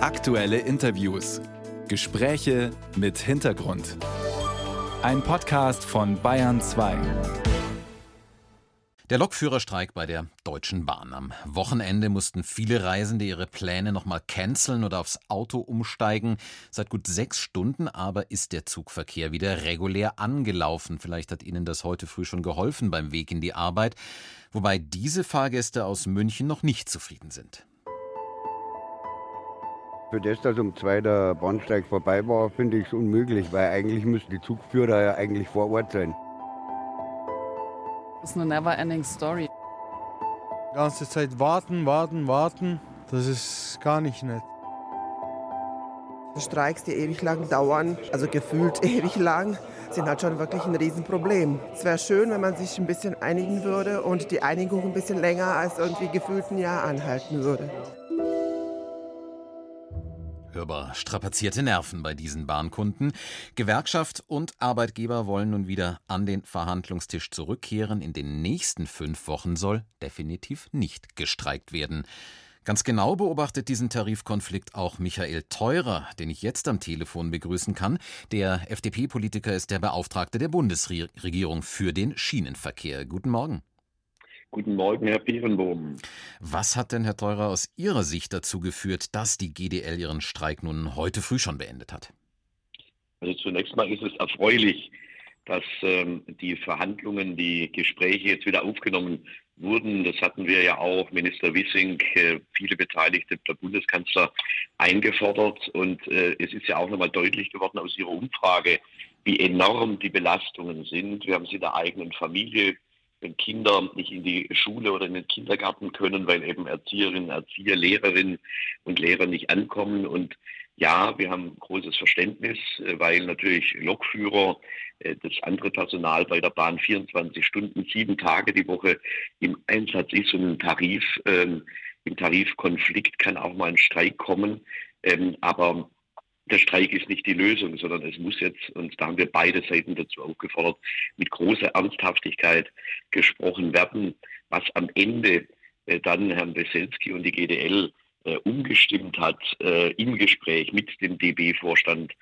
Aktuelle Interviews. Gespräche mit Hintergrund. Ein Podcast von Bayern 2. Der Lokführerstreik bei der Deutschen Bahn. Am Wochenende mussten viele Reisende ihre Pläne nochmal canceln oder aufs Auto umsteigen. Seit gut sechs Stunden aber ist der Zugverkehr wieder regulär angelaufen. Vielleicht hat Ihnen das heute früh schon geholfen beim Weg in die Arbeit. Wobei diese Fahrgäste aus München noch nicht zufrieden sind. Für das, dass um zwei der Bahnsteig vorbei war, finde ich es unmöglich, weil eigentlich müssten die Zugführer ja eigentlich vor Ort sein. Das ist eine never-ending Story. Die ganze Zeit warten, warten, warten, das ist gar nicht nett. Streiks, die ewig lang dauern, also gefühlt ewig lang, sind halt schon wirklich ein Riesenproblem. Es wäre schön, wenn man sich ein bisschen einigen würde und die Einigung ein bisschen länger als irgendwie gefühlt ein Jahr anhalten würde. Hörbar strapazierte Nerven bei diesen Bahnkunden. Gewerkschaft und Arbeitgeber wollen nun wieder an den Verhandlungstisch zurückkehren. In den nächsten fünf Wochen soll definitiv nicht gestreikt werden. Ganz genau beobachtet diesen Tarifkonflikt auch Michael Theurer, den ich jetzt am Telefon begrüßen kann. Der FDP-Politiker ist der Beauftragte der Bundesregierung für den Schienenverkehr. Guten Morgen. Guten Morgen, Herr Pierenbohm. Was hat denn, Herr Theurer, aus Ihrer Sicht dazu geführt, dass die GDL ihren Streik nun heute früh schon beendet hat? Also zunächst mal ist es erfreulich, dass ähm, die Verhandlungen, die Gespräche jetzt wieder aufgenommen wurden. Das hatten wir ja auch, Minister Wissing, äh, viele Beteiligte, der Bundeskanzler eingefordert. Und äh, es ist ja auch nochmal deutlich geworden aus Ihrer Umfrage, wie enorm die Belastungen sind. Wir haben sie in der eigenen Familie wenn Kinder nicht in die Schule oder in den Kindergarten können, weil eben Erzieherinnen, Erzieher, Lehrerinnen und Lehrer nicht ankommen. Und ja, wir haben großes Verständnis, äh, weil natürlich Lokführer, äh, das andere Personal bei der Bahn 24 Stunden, sieben Tage die Woche im Einsatz ist und im Tarif, ähm, im Tarifkonflikt kann auch mal ein Streik kommen. Ähm, aber der Streik ist nicht die Lösung, sondern es muss jetzt, und da haben wir beide Seiten dazu aufgefordert, mit großer Ernsthaftigkeit gesprochen werden, was am Ende äh, dann Herrn Weselski und die GDL äh, umgestimmt hat äh, im Gespräch mit dem DB-Vorstand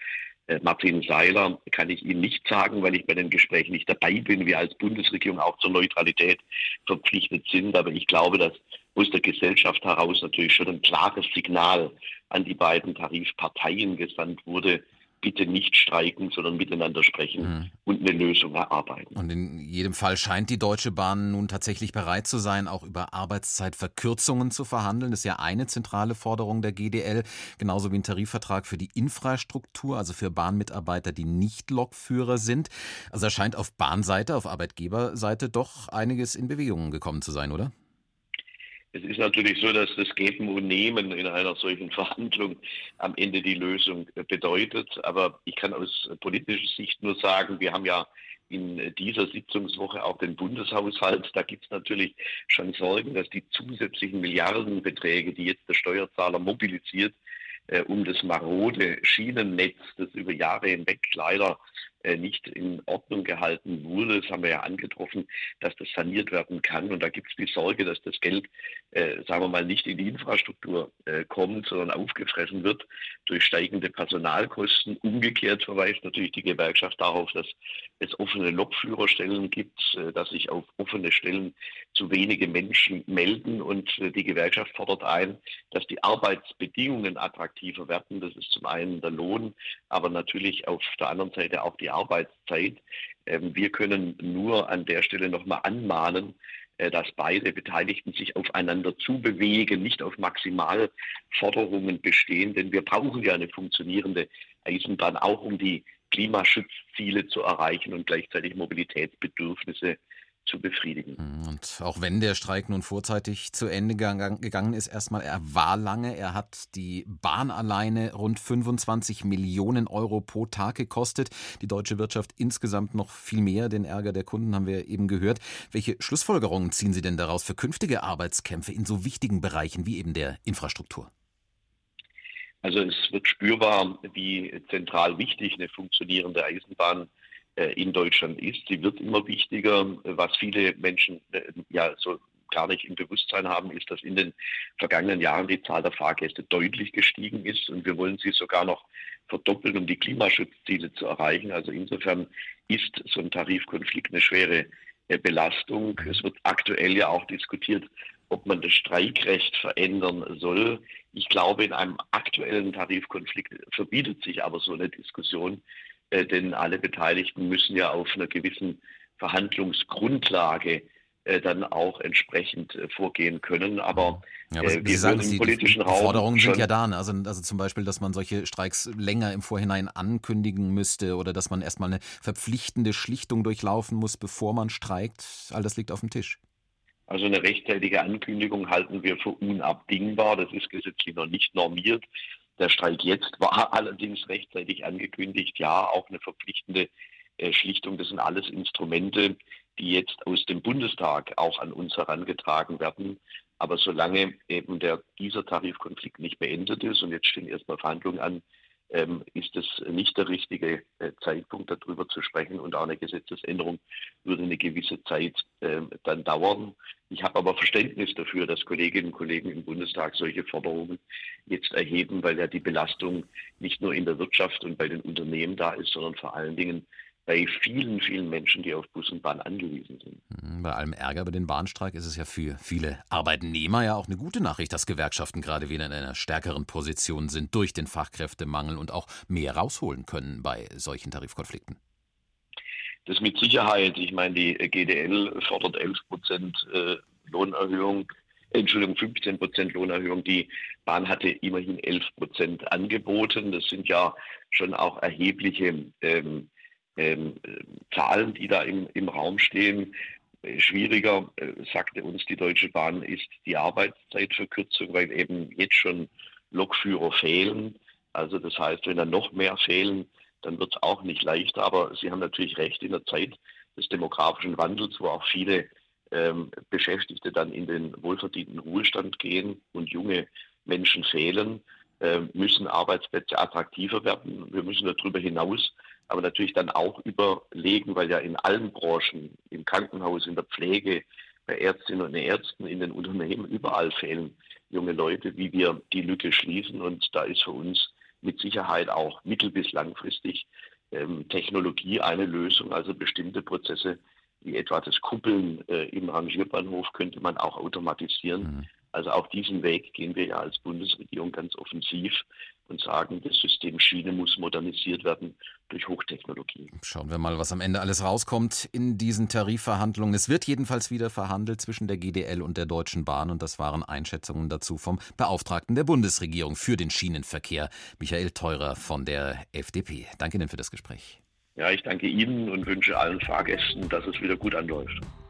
äh, Martin Seiler, kann ich Ihnen nicht sagen, weil ich bei den Gesprächen nicht dabei bin. Wir als Bundesregierung auch zur Neutralität verpflichtet sind. Aber ich glaube, dass aus der Gesellschaft heraus natürlich schon ein klares Signal an die beiden Tarifparteien gesandt wurde, bitte nicht streiken, sondern miteinander sprechen mhm. und eine Lösung erarbeiten. Und in jedem Fall scheint die Deutsche Bahn nun tatsächlich bereit zu sein, auch über Arbeitszeitverkürzungen zu verhandeln. Das ist ja eine zentrale Forderung der GDL, genauso wie ein Tarifvertrag für die Infrastruktur, also für Bahnmitarbeiter, die nicht Lokführer sind. Also da scheint auf Bahnseite, auf Arbeitgeberseite doch einiges in Bewegung gekommen zu sein, oder? Es ist natürlich so, dass das Geben und Nehmen in einer solchen Verhandlung am Ende die Lösung bedeutet. Aber ich kann aus politischer Sicht nur sagen, wir haben ja in dieser Sitzungswoche auch den Bundeshaushalt. Da gibt es natürlich schon Sorgen, dass die zusätzlichen Milliardenbeträge, die jetzt der Steuerzahler mobilisiert, äh, um das marode Schienennetz, das über Jahre hinweg leider nicht in Ordnung gehalten wurde. Das haben wir ja angetroffen, dass das saniert werden kann. Und da gibt es die Sorge, dass das Geld, äh, sagen wir mal, nicht in die Infrastruktur äh, kommt, sondern aufgefressen wird durch steigende Personalkosten. Umgekehrt verweist natürlich die Gewerkschaft darauf, dass es offene Lokführerstellen gibt, äh, dass sich auf offene Stellen zu wenige Menschen melden. Und äh, die Gewerkschaft fordert ein, dass die Arbeitsbedingungen attraktiver werden. Das ist zum einen der Lohn, aber natürlich auf der anderen Seite auch die Arbeitszeit. Ähm, wir können nur an der Stelle nochmal anmahnen, äh, dass beide Beteiligten sich aufeinander zubewegen, nicht auf Maximalforderungen bestehen, denn wir brauchen ja eine funktionierende Eisenbahn, auch um die Klimaschutzziele zu erreichen und gleichzeitig Mobilitätsbedürfnisse zu befriedigen. Mhm, und auch wenn der Streik nun vorzeitig zu Ende gegangen ist, erstmal, er war lange, er hat die Bahn alleine rund 25 Millionen Euro pro Tag gekostet, die deutsche Wirtschaft insgesamt noch viel mehr, den Ärger der Kunden haben wir eben gehört. Welche Schlussfolgerungen ziehen Sie denn daraus für künftige Arbeitskämpfe in so wichtigen Bereichen wie eben der Infrastruktur? Also es wird spürbar, wie zentral wichtig eine funktionierende Eisenbahn ist in Deutschland ist. Sie wird immer wichtiger, was viele Menschen äh, ja so gar nicht im Bewusstsein haben, ist, dass in den vergangenen Jahren die Zahl der Fahrgäste deutlich gestiegen ist und wir wollen sie sogar noch verdoppeln, um die Klimaschutzziele zu erreichen. Also insofern ist so ein Tarifkonflikt eine schwere äh, Belastung. Es wird aktuell ja auch diskutiert, ob man das Streikrecht verändern soll. Ich glaube, in einem aktuellen Tarifkonflikt verbietet sich aber so eine Diskussion, äh, denn alle Beteiligten müssen ja auf einer gewissen Verhandlungsgrundlage äh, dann auch entsprechend äh, vorgehen können. Aber, ja, aber äh, wir sagen, im die, politischen die, die Forderungen sind ja da. Ne? Also, also zum Beispiel, dass man solche Streiks länger im Vorhinein ankündigen müsste oder dass man erstmal eine verpflichtende Schlichtung durchlaufen muss, bevor man streikt. All das liegt auf dem Tisch. Also eine rechtzeitige Ankündigung halten wir für unabdingbar. Das ist gesetzlich noch nicht normiert. Der Streik jetzt war allerdings rechtzeitig angekündigt. Ja, auch eine verpflichtende äh, Schlichtung. Das sind alles Instrumente, die jetzt aus dem Bundestag auch an uns herangetragen werden. Aber solange eben der, dieser Tarifkonflikt nicht beendet ist und jetzt stehen erstmal Verhandlungen an, ähm, ist es nicht der richtige äh, Zeitpunkt, darüber zu sprechen. Und auch eine Gesetzesänderung würde eine gewisse Zeit äh, dann dauern. Ich habe aber Verständnis dafür, dass Kolleginnen und Kollegen im Bundestag solche Forderungen jetzt erheben, weil ja die Belastung nicht nur in der Wirtschaft und bei den Unternehmen da ist, sondern vor allen Dingen bei vielen, vielen Menschen, die auf Bus und Bahn angewiesen sind. Mhm, bei allem Ärger über den Bahnstreik ist es ja für viele Arbeitnehmer ja auch eine gute Nachricht, dass Gewerkschaften gerade wieder in einer stärkeren Position sind durch den Fachkräftemangel und auch mehr rausholen können bei solchen Tarifkonflikten. Das mit Sicherheit. Ich meine, die GDL fordert 11 Prozent äh, Lohnerhöhung. Entschuldigung, 15 Prozent Lohnerhöhung. Die Bahn hatte immerhin 11 Prozent angeboten. Das sind ja schon auch erhebliche ähm, ähm, Zahlen, die da im, im Raum stehen. Äh, schwieriger, äh, sagte uns die Deutsche Bahn, ist die Arbeitszeitverkürzung, weil eben jetzt schon Lokführer fehlen. Also das heißt, wenn dann noch mehr fehlen, dann wird es auch nicht leichter. Aber Sie haben natürlich recht, in der Zeit des demografischen Wandels, wo auch viele ähm, Beschäftigte dann in den wohlverdienten Ruhestand gehen und junge Menschen fehlen, äh, müssen Arbeitsplätze attraktiver werden. Wir müssen darüber hinaus aber natürlich dann auch überlegen, weil ja in allen Branchen, im Krankenhaus, in der Pflege, bei Ärztinnen und Ärzten, in den Unternehmen, überall fehlen junge Leute, wie wir die Lücke schließen. Und da ist für uns mit Sicherheit auch mittel- bis langfristig ähm, Technologie eine Lösung, also bestimmte Prozesse wie etwa das Kuppeln äh, im Rangierbahnhof könnte man auch automatisieren. Mhm. Also auf diesen Weg gehen wir ja als Bundesregierung ganz offensiv und sagen, das System Schiene muss modernisiert werden durch Hochtechnologie. Schauen wir mal, was am Ende alles rauskommt in diesen Tarifverhandlungen. Es wird jedenfalls wieder verhandelt zwischen der GDL und der Deutschen Bahn und das waren Einschätzungen dazu vom Beauftragten der Bundesregierung für den Schienenverkehr, Michael Theurer von der FDP. Danke Ihnen für das Gespräch. Ja, ich danke Ihnen und wünsche allen Fahrgästen, dass es wieder gut anläuft.